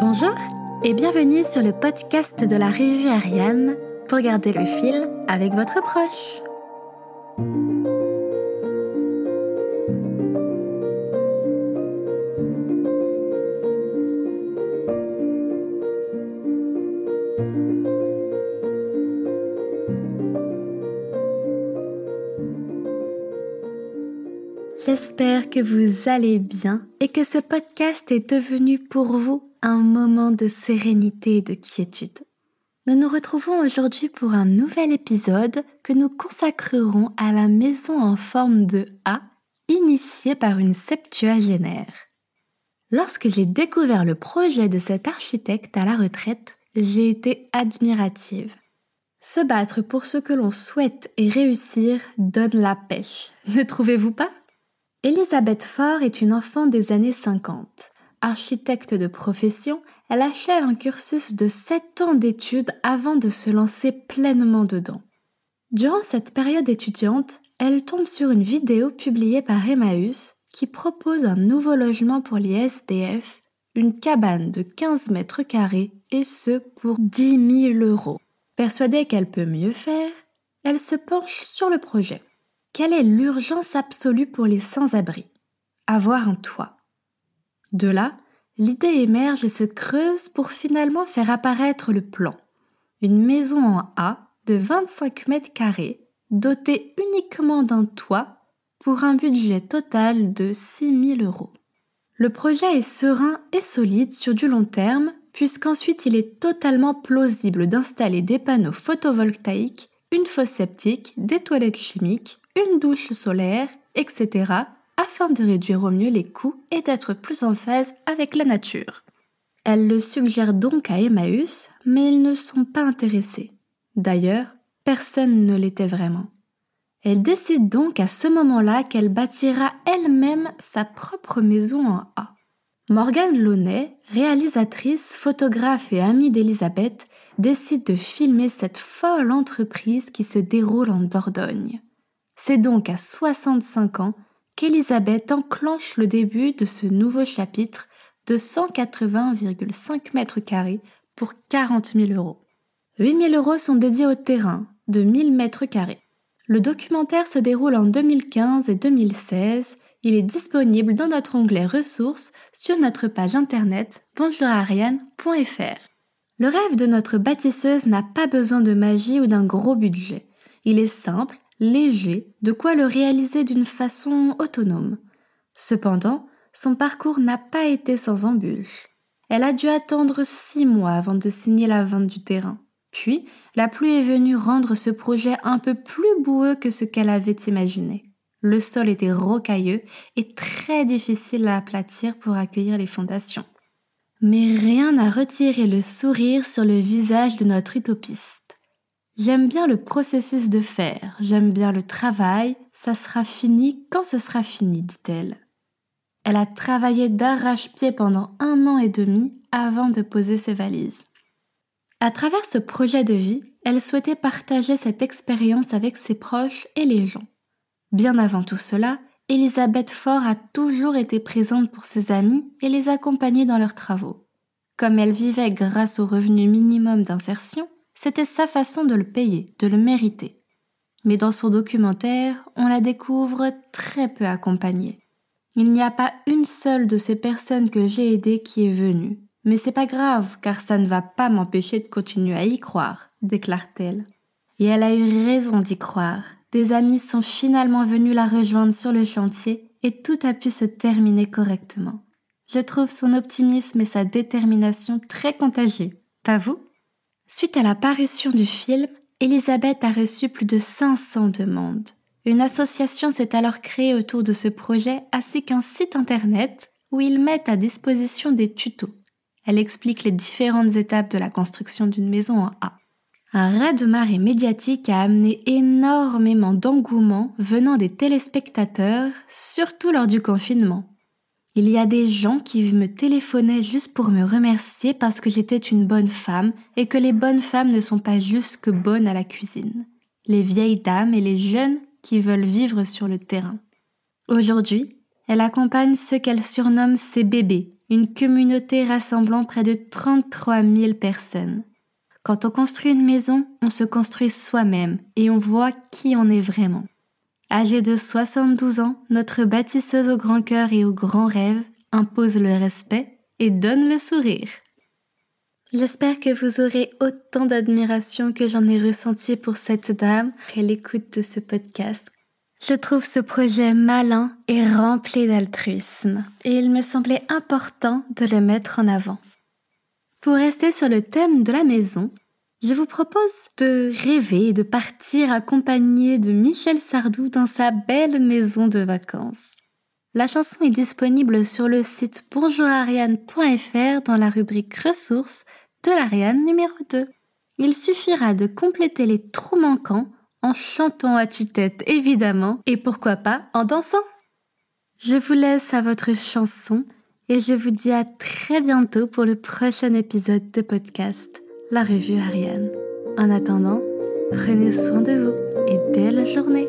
Bonjour et bienvenue sur le podcast de la revue Ariane pour garder le fil avec votre proche. J'espère que vous allez bien et que ce podcast est devenu pour vous un moment de sérénité et de quiétude. Nous nous retrouvons aujourd'hui pour un nouvel épisode que nous consacrerons à la maison en forme de A, initiée par une septuagénaire. Lorsque j'ai découvert le projet de cet architecte à la retraite, j'ai été admirative. Se battre pour ce que l'on souhaite et réussir donne la pêche, ne trouvez-vous pas? Elisabeth Faure est une enfant des années 50. Architecte de profession, elle achève un cursus de 7 ans d'études avant de se lancer pleinement dedans. Durant cette période étudiante, elle tombe sur une vidéo publiée par Emmaüs qui propose un nouveau logement pour les SDF, une cabane de 15 mètres carrés et ce pour 10 000 euros. Persuadée qu'elle peut mieux faire, elle se penche sur le projet. Quelle est l'urgence absolue pour les sans-abri? Avoir un toit. De là, l'idée émerge et se creuse pour finalement faire apparaître le plan. Une maison en A de 25 mètres carrés, dotée uniquement d'un toit, pour un budget total de 6 000 euros. Le projet est serein et solide sur du long terme, puisqu'ensuite il est totalement plausible d'installer des panneaux photovoltaïques, une fosse septique, des toilettes chimiques, une douche solaire, etc., afin de réduire au mieux les coûts et d'être plus en phase avec la nature. Elle le suggère donc à Emmaüs, mais ils ne sont pas intéressés. D'ailleurs, personne ne l'était vraiment. Elle décide donc à ce moment-là qu'elle bâtira elle-même sa propre maison en A. Morgane Launay, réalisatrice, photographe et amie d'Elisabeth, décide de filmer cette folle entreprise qui se déroule en Dordogne. C'est donc à 65 ans qu'Elisabeth enclenche le début de ce nouveau chapitre de 180,5 mètres carrés pour 40 000 euros. 8 000 euros sont dédiés au terrain de 1000 mètres carrés. Le documentaire se déroule en 2015 et 2016. Il est disponible dans notre onglet ressources sur notre page internet bonjourariane.fr. Le rêve de notre bâtisseuse n'a pas besoin de magie ou d'un gros budget. Il est simple léger, de quoi le réaliser d'une façon autonome. Cependant, son parcours n'a pas été sans embûches. Elle a dû attendre six mois avant de signer la vente du terrain. Puis, la pluie est venue rendre ce projet un peu plus boueux que ce qu'elle avait imaginé. Le sol était rocailleux et très difficile à aplatir pour accueillir les fondations. Mais rien n'a retiré le sourire sur le visage de notre utopiste. J'aime bien le processus de faire, j'aime bien le travail, ça sera fini quand ce sera fini, dit-elle. Elle a travaillé d'arrache-pied pendant un an et demi avant de poser ses valises. À travers ce projet de vie, elle souhaitait partager cette expérience avec ses proches et les gens. Bien avant tout cela, Elisabeth Faure a toujours été présente pour ses amis et les accompagner dans leurs travaux. Comme elle vivait grâce au revenu minimum d'insertion, c'était sa façon de le payer, de le mériter. Mais dans son documentaire, on la découvre très peu accompagnée. Il n'y a pas une seule de ces personnes que j'ai aidées qui est venue. Mais c'est pas grave, car ça ne va pas m'empêcher de continuer à y croire, déclare-t-elle. Et elle a eu raison d'y croire. Des amis sont finalement venus la rejoindre sur le chantier et tout a pu se terminer correctement. Je trouve son optimisme et sa détermination très contagieux. Pas vous? Suite à la parution du film, Elisabeth a reçu plus de 500 demandes. Une association s'est alors créée autour de ce projet ainsi qu'un site internet où ils mettent à disposition des tutos. Elle explique les différentes étapes de la construction d'une maison en A. Un raz-de-marée médiatique a amené énormément d'engouement venant des téléspectateurs, surtout lors du confinement. Il y a des gens qui me téléphonaient juste pour me remercier parce que j'étais une bonne femme et que les bonnes femmes ne sont pas juste que bonnes à la cuisine. Les vieilles dames et les jeunes qui veulent vivre sur le terrain. Aujourd'hui, elle accompagne ceux qu'elle surnomme ses bébés, une communauté rassemblant près de 33 000 personnes. Quand on construit une maison, on se construit soi-même et on voit qui on est vraiment. Âgée de 72 ans, notre bâtisseuse au grand cœur et au grand rêve impose le respect et donne le sourire. J'espère que vous aurez autant d'admiration que j'en ai ressenti pour cette dame après l'écoute de ce podcast. Je trouve ce projet malin et rempli d'altruisme, et il me semblait important de le mettre en avant. Pour rester sur le thème de la maison, je vous propose de rêver et de partir accompagné de Michel Sardou dans sa belle maison de vacances. La chanson est disponible sur le site bonjourariane.fr dans la rubrique ressources de l'Ariane numéro 2. Il suffira de compléter les trous manquants en chantant à tue-tête évidemment et pourquoi pas en dansant. Je vous laisse à votre chanson et je vous dis à très bientôt pour le prochain épisode de podcast La Revue Ariane. En attendant, prenez soin de vous et belle journée.